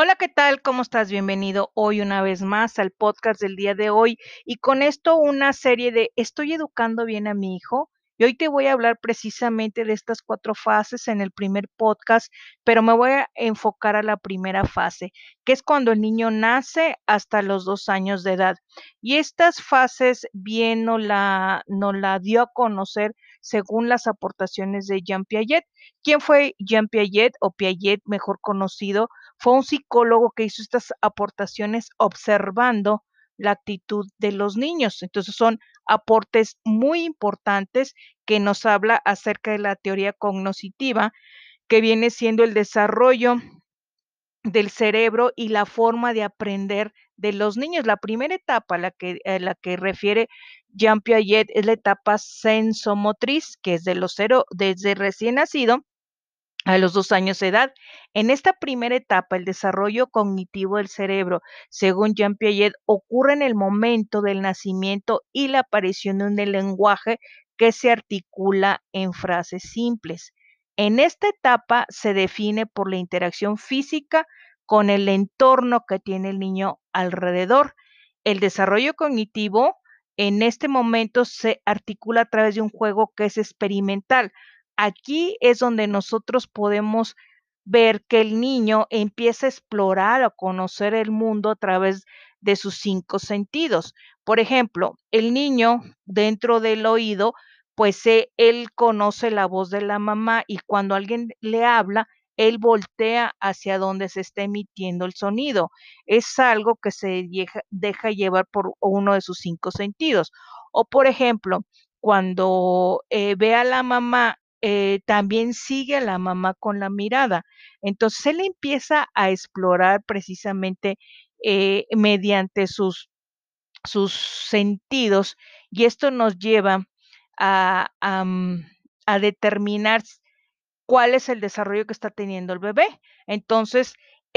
Hola, ¿qué tal? ¿Cómo estás? Bienvenido hoy una vez más al podcast del día de hoy y con esto una serie de ¿Estoy educando bien a mi hijo? Y hoy te voy a hablar precisamente de estas cuatro fases en el primer podcast, pero me voy a enfocar a la primera fase, que es cuando el niño nace hasta los dos años de edad. Y estas fases bien no la, la dio a conocer según las aportaciones de Jean Piaget. ¿Quién fue Jean Piaget o Piaget, mejor conocido? Fue un psicólogo que hizo estas aportaciones observando la actitud de los niños. Entonces son aportes muy importantes que nos habla acerca de la teoría cognoscitiva, que viene siendo el desarrollo del cerebro y la forma de aprender de los niños. La primera etapa a la que, a la que refiere Jean Piaget es la etapa sensomotriz, que es de los cero, desde recién nacido a los dos años de edad. En esta primera etapa, el desarrollo cognitivo del cerebro, según Jean Piaget, ocurre en el momento del nacimiento y la aparición de un lenguaje que se articula en frases simples. En esta etapa se define por la interacción física con el entorno que tiene el niño alrededor. El desarrollo cognitivo en este momento se articula a través de un juego que es experimental. Aquí es donde nosotros podemos ver que el niño empieza a explorar o conocer el mundo a través de sus cinco sentidos. Por ejemplo, el niño dentro del oído, pues él conoce la voz de la mamá y cuando alguien le habla, él voltea hacia donde se está emitiendo el sonido. Es algo que se deja, deja llevar por uno de sus cinco sentidos. O por ejemplo, cuando eh, ve a la mamá eh, también sigue a la mamá con la mirada. Entonces él empieza a explorar precisamente eh, mediante sus, sus sentidos y esto nos lleva a, a, mm, a determinar cuál es el desarrollo que está teniendo el bebé. Entonces,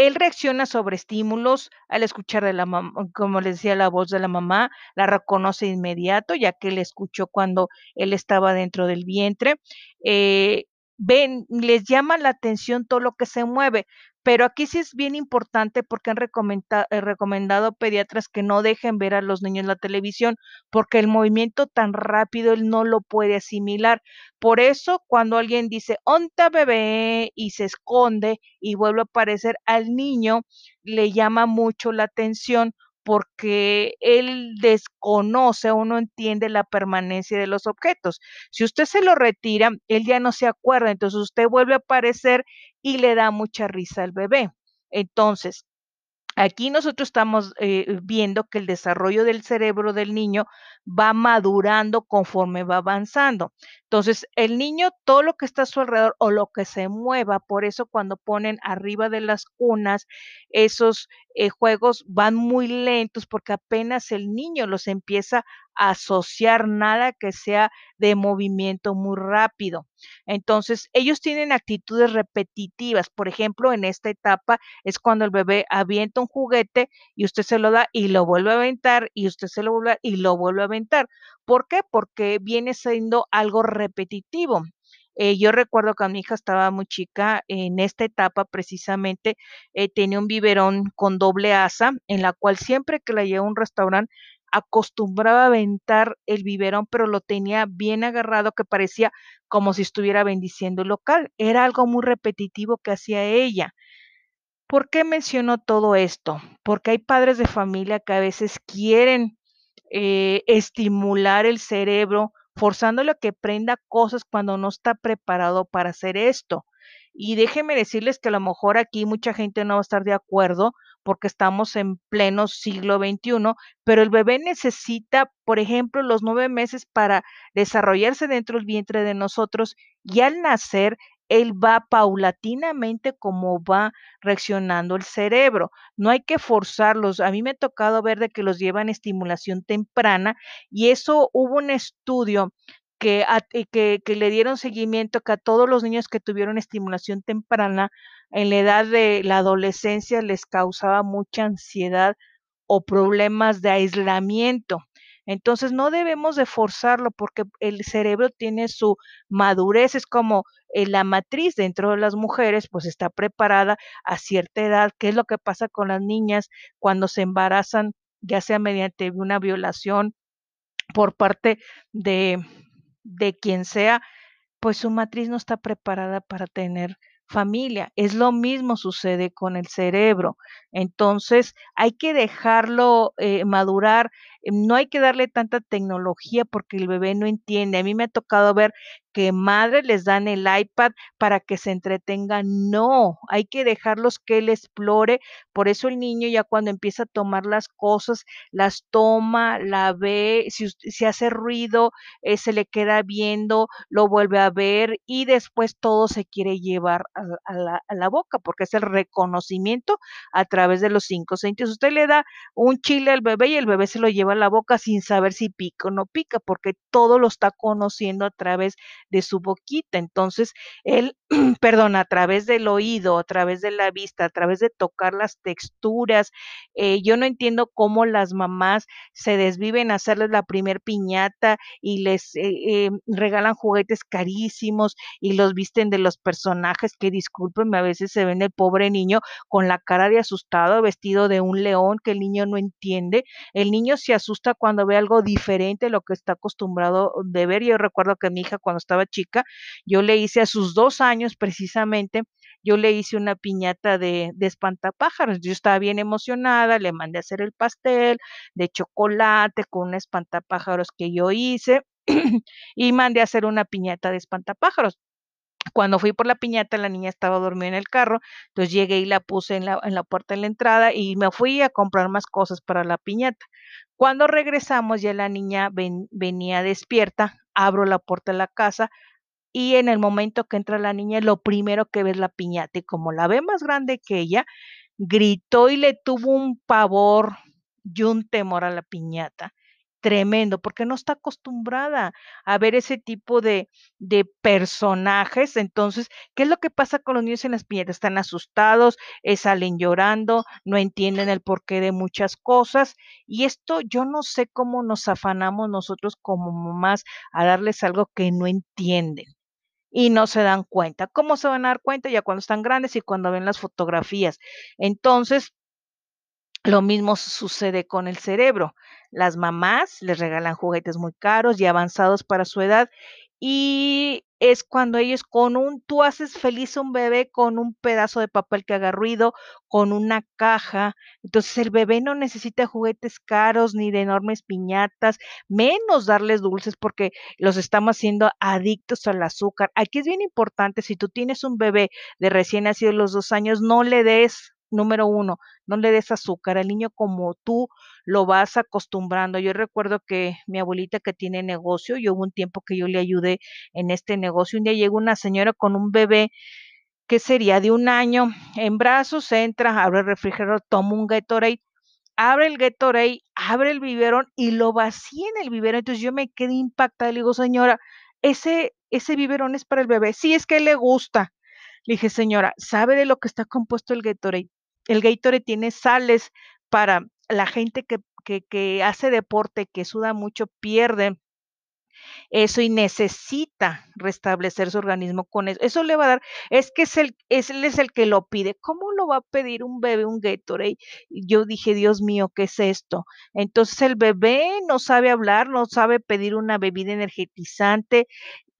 él reacciona sobre estímulos al escuchar de la como les decía, la voz de la mamá, la reconoce inmediato, ya que él escuchó cuando él estaba dentro del vientre. Eh, ven, les llama la atención todo lo que se mueve, pero aquí sí es bien importante porque han recomendado, eh, recomendado pediatras que no dejen ver a los niños la televisión porque el movimiento tan rápido él no lo puede asimilar. Por eso cuando alguien dice, onta bebé y se esconde y vuelve a aparecer al niño, le llama mucho la atención porque él desconoce o no entiende la permanencia de los objetos. Si usted se lo retira, él ya no se acuerda, entonces usted vuelve a aparecer y le da mucha risa al bebé. Entonces, Aquí nosotros estamos eh, viendo que el desarrollo del cerebro del niño va madurando conforme va avanzando. Entonces, el niño, todo lo que está a su alrededor o lo que se mueva, por eso cuando ponen arriba de las cunas, esos eh, juegos van muy lentos porque apenas el niño los empieza a asociar nada que sea de movimiento muy rápido. Entonces, ellos tienen actitudes repetitivas. Por ejemplo, en esta etapa es cuando el bebé avienta un juguete y usted se lo da y lo vuelve a aventar y usted se lo vuelve a, y lo vuelve a aventar. ¿Por qué? Porque viene siendo algo repetitivo. Eh, yo recuerdo que mi hija estaba muy chica, en esta etapa precisamente eh, tenía un biberón con doble asa, en la cual siempre que la llevaba a un restaurante acostumbraba a aventar el biberón, pero lo tenía bien agarrado que parecía como si estuviera bendiciendo el local. Era algo muy repetitivo que hacía ella. ¿Por qué menciono todo esto? Porque hay padres de familia que a veces quieren eh, estimular el cerebro, forzándolo a que prenda cosas cuando no está preparado para hacer esto. Y déjenme decirles que a lo mejor aquí mucha gente no va a estar de acuerdo porque estamos en pleno siglo XXI, pero el bebé necesita, por ejemplo, los nueve meses para desarrollarse dentro del vientre de nosotros y al nacer él va paulatinamente como va reaccionando el cerebro. No hay que forzarlos. A mí me ha tocado ver de que los llevan estimulación temprana y eso hubo un estudio que, que, que, le dieron seguimiento que a todos los niños que tuvieron estimulación temprana en la edad de la adolescencia les causaba mucha ansiedad o problemas de aislamiento. Entonces no debemos de forzarlo porque el cerebro tiene su madurez, es como eh, la matriz dentro de las mujeres, pues está preparada a cierta edad. ¿Qué es lo que pasa con las niñas cuando se embarazan, ya sea mediante una violación por parte de, de quien sea? Pues su matriz no está preparada para tener familia. Es lo mismo sucede con el cerebro. Entonces, hay que dejarlo eh, madurar. No hay que darle tanta tecnología porque el bebé no entiende. A mí me ha tocado ver que madres les dan el iPad para que se entretengan. No, hay que dejarlos que él explore. Por eso el niño ya cuando empieza a tomar las cosas, las toma, la ve, si, si hace ruido, eh, se le queda viendo, lo vuelve a ver y después todo se quiere llevar a, a, la, a la boca porque es el reconocimiento a través de los cinco sentidos. Usted le da un chile al bebé y el bebé se lo lleva a la boca sin saber si pica o no pica porque todo lo está conociendo a través de su boquita. Entonces, él, perdón, a través del oído, a través de la vista, a través de tocar las texturas. Eh, yo no entiendo cómo las mamás se desviven a hacerles la primer piñata y les eh, eh, regalan juguetes carísimos y los visten de los personajes que discúlpenme, a veces se ven el pobre niño con la cara de asustado, vestido de un león que el niño no entiende. El niño se asusta cuando ve algo diferente a lo que está acostumbrado de ver. Yo recuerdo que mi hija cuando estaba chica, yo le hice a sus dos años precisamente, yo le hice una piñata de, de espantapájaros. Yo estaba bien emocionada, le mandé a hacer el pastel de chocolate con un espantapájaros que yo hice y mandé a hacer una piñata de espantapájaros. Cuando fui por la piñata, la niña estaba dormida en el carro, entonces llegué y la puse en la, en la puerta de la entrada y me fui a comprar más cosas para la piñata. Cuando regresamos, ya la niña ven, venía despierta, abro la puerta de la casa y en el momento que entra la niña, lo primero que ve es la piñata y como la ve más grande que ella, gritó y le tuvo un pavor y un temor a la piñata tremendo, porque no está acostumbrada a ver ese tipo de, de personajes. Entonces, ¿qué es lo que pasa con los niños en las piñatas? Están asustados, eh, salen llorando, no entienden el porqué de muchas cosas. Y esto yo no sé cómo nos afanamos nosotros como mamás a darles algo que no entienden y no se dan cuenta. ¿Cómo se van a dar cuenta? Ya cuando están grandes y cuando ven las fotografías. Entonces, lo mismo sucede con el cerebro. Las mamás les regalan juguetes muy caros y avanzados para su edad y es cuando ellos con un, tú haces feliz a un bebé con un pedazo de papel que haga ruido, con una caja. Entonces el bebé no necesita juguetes caros ni de enormes piñatas, menos darles dulces porque los estamos haciendo adictos al azúcar. Aquí es bien importante, si tú tienes un bebé de recién nacido los dos años, no le des número uno, no le des azúcar al niño como tú lo vas acostumbrando. Yo recuerdo que mi abuelita que tiene negocio, yo hubo un tiempo que yo le ayudé en este negocio, un día llegó una señora con un bebé que sería de un año en brazos, entra, abre el refrigerador, toma un Gatorade, abre el Gatorade, abre el biberón y lo vacía en el biberón. Entonces yo me quedé impactada, le digo, señora, ese, ese biberón es para el bebé. Sí, es que le gusta. Le dije, señora, ¿sabe de lo que está compuesto el Gatorade? El Gatorade tiene sales para la gente que, que, hace deporte, que suda mucho, pierde eso y necesita restablecer su organismo con eso. Eso le va a dar, es que es el, es, él es el que lo pide. ¿Cómo lo va a pedir un bebé un Gatorade? Yo dije, Dios mío, ¿qué es esto? Entonces el bebé no sabe hablar, no sabe pedir una bebida energetizante,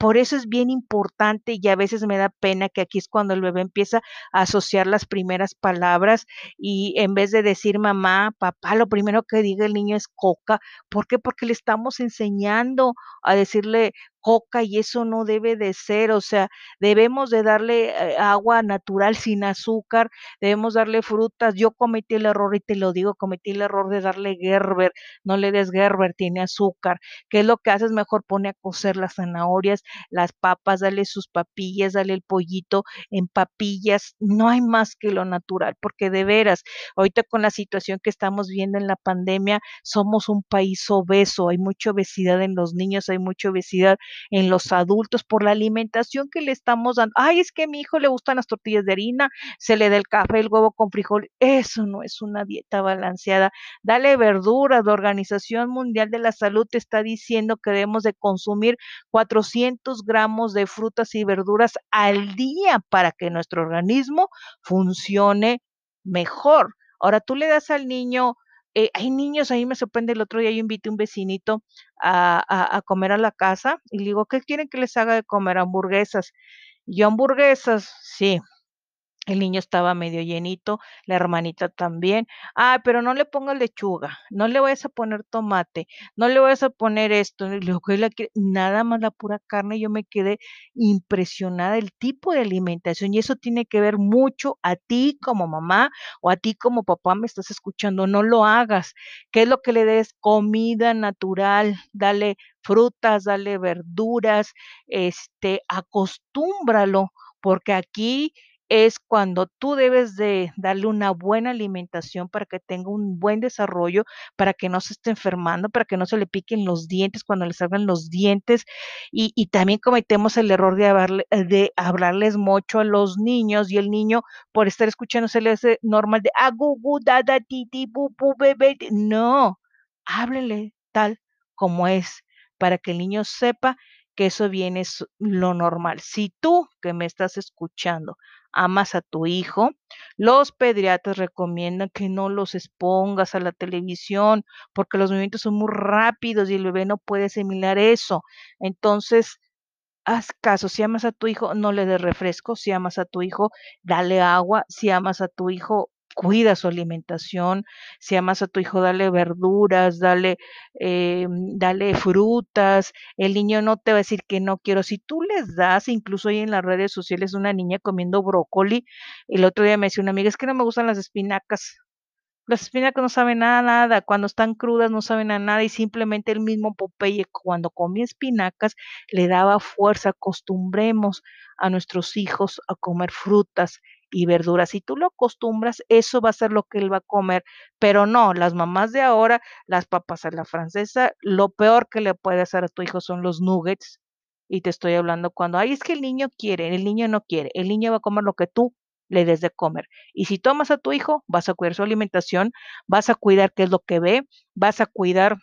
por eso es bien importante y a veces me da pena que aquí es cuando el bebé empieza a asociar las primeras palabras y en vez de decir mamá, papá, lo primero que diga el niño es coca. ¿Por qué? Porque le estamos enseñando a decirle coca y eso no debe de ser, o sea, debemos de darle eh, agua natural sin azúcar, debemos darle frutas. Yo cometí el error y te lo digo, cometí el error de darle Gerber, no le des Gerber, tiene azúcar. ¿Qué es lo que haces? Mejor pone a cocer las zanahorias, las papas, dale sus papillas, dale el pollito en papillas, no hay más que lo natural, porque de veras, ahorita con la situación que estamos viendo en la pandemia, somos un país obeso, hay mucha obesidad en los niños, hay mucha obesidad en los adultos por la alimentación que le estamos dando. Ay, es que a mi hijo le gustan las tortillas de harina, se le da el café, el huevo con frijol. Eso no es una dieta balanceada. Dale verduras. La Organización Mundial de la Salud te está diciendo que debemos de consumir 400 gramos de frutas y verduras al día para que nuestro organismo funcione mejor. Ahora tú le das al niño, eh, hay niños, a mí me sorprende, el otro día yo invité a un vecinito a, a, comer a la casa y le digo, ¿qué quieren que les haga de comer? Hamburguesas. Yo hamburguesas, sí, el niño estaba medio llenito, la hermanita también. Ah, pero no le pongas lechuga, no le vayas a poner tomate, no le vayas a poner esto. Nada más la pura carne. Yo me quedé impresionada el tipo de alimentación y eso tiene que ver mucho a ti como mamá o a ti como papá me estás escuchando. No lo hagas. ¿Qué es lo que le des? Comida natural, dale frutas, dale verduras, este, acostúmbralo, porque aquí es cuando tú debes de darle una buena alimentación para que tenga un buen desarrollo, para que no se esté enfermando, para que no se le piquen los dientes cuando le salgan los dientes. Y, también cometemos el error de, hablarle, de hablarles mucho a los niños y el niño por estar escuchando se le hace normal de agugu, ah, dada, titi, bu, bebé. No, háblele tal como es, para que el niño sepa que eso viene es lo normal. Si tú que me estás escuchando amas a tu hijo, los pediatras recomiendan que no los expongas a la televisión porque los movimientos son muy rápidos y el bebé no puede asimilar eso. Entonces, haz caso, si amas a tu hijo, no le des refresco, si amas a tu hijo, dale agua, si amas a tu hijo, cuida su alimentación, si amas a tu hijo, dale verduras, dale, eh, dale frutas, el niño no te va a decir que no quiero, si tú les das, incluso hoy en las redes sociales una niña comiendo brócoli, el otro día me decía una amiga, es que no me gustan las espinacas, las espinacas no saben nada, nada, cuando están crudas no saben a nada y simplemente el mismo Popeye cuando comía espinacas le daba fuerza, acostumbremos a nuestros hijos a comer frutas y verduras. Si tú lo acostumbras, eso va a ser lo que él va a comer. Pero no, las mamás de ahora, las papas a la francesa, lo peor que le puede hacer a tu hijo son los nuggets. Y te estoy hablando cuando, ay, es que el niño quiere, el niño no quiere, el niño va a comer lo que tú le des de comer. Y si tomas a tu hijo, vas a cuidar su alimentación, vas a cuidar qué es lo que ve, vas a cuidar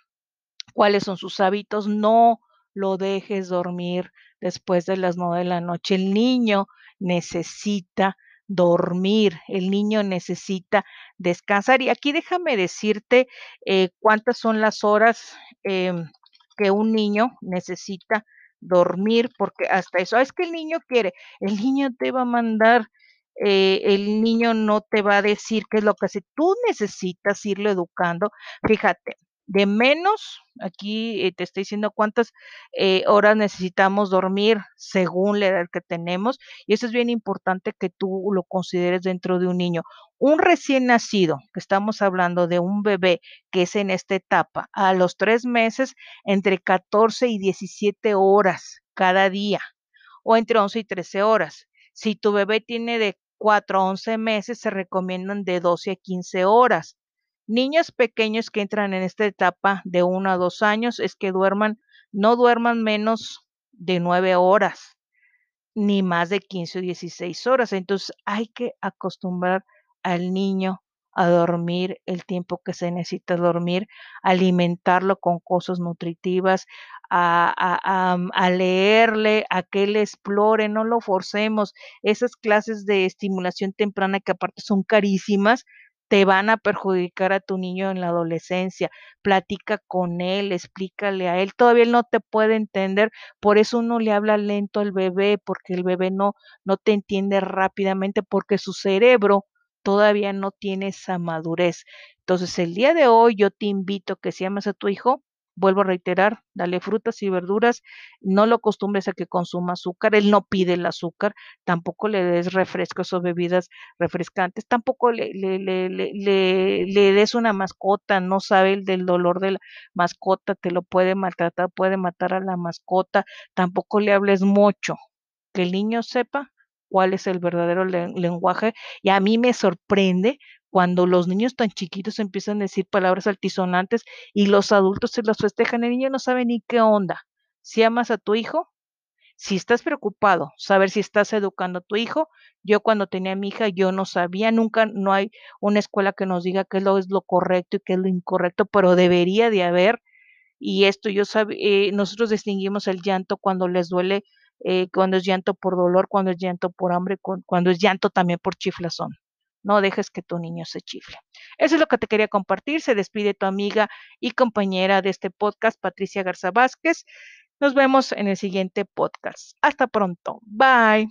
cuáles son sus hábitos, no lo dejes dormir después de las nueve de la noche. El niño necesita dormir, el niño necesita descansar. Y aquí déjame decirte eh, cuántas son las horas em, que un niño necesita dormir, porque hasta eso, ah, es que el niño quiere, el niño te va a mandar, eh, el niño no te va a decir qué es lo que hace, tú necesitas irlo educando. Fíjate, de menos, aquí eh, te estoy diciendo cuántas eh, horas necesitamos dormir según la edad que tenemos, y eso es bien importante que tú lo consideres dentro de un niño. Un recién nacido, que estamos hablando de un bebé que es en esta etapa, a los tres meses, entre 14 y 17 horas cada día, o entre 11 y 13 horas. Si tu bebé tiene de 4 a 11 meses, se recomiendan de 12 a 15 horas Niños pequeños que entran en esta etapa de uno a dos años es que duerman, no duerman menos de nueve horas, ni más de 15 o 16 horas. Entonces hay que acostumbrar al niño a dormir el tiempo que se necesita dormir, alimentarlo con cosas nutritivas, a, a, a, leerle, a que él explore, no lo forcemos. Esas clases de estimulación temprana que aparte son carísimas, te van a perjudicar a tu niño en la adolescencia. Platica con él, explícale a él. Todavía él no te puede entender, por eso uno le habla lento al bebé, porque el bebé no, no te entiende rápidamente, porque su cerebro todavía no tiene esa madurez. Entonces, el día de hoy yo te invito que si amas a tu hijo, vuelvo a reiterar, dale frutas y verduras, no lo acostumbres a que consuma azúcar, él no pide el azúcar, tampoco le des refrescos o bebidas refrescantes, tampoco le, le, le, le, des una mascota, no sabe el del dolor de la mascota, te lo puede maltratar, puede matar a la mascota, tampoco le hables mucho, que el niño sepa cuál es el verdadero lenguaje y a mí me sorprende cuando los niños tan chiquitos empiezan a decir palabras altisonantes y los adultos se las festejan, el niño no sabe ni qué onda. si amas a tu hijo, si estás preocupado, saber si estás educando a tu hijo. Yo cuando tenía a mi hija, yo no sabía, nunca, no hay una escuela que nos diga qué es lo, es lo correcto y qué es lo incorrecto, pero debería de haber. Y esto yo sabía, eh, nosotros distinguimos el llanto cuando les duele, eh, cuando es llanto por dolor, cuando es llanto por hambre, cuando es llanto también por chiflazón. No dejes que tu niño se chifle. Eso es lo que te quería compartir. Se despide tu amiga y compañera de este podcast, Patricia Garza Vázquez. Nos vemos en el siguiente podcast. Hasta pronto. Bye.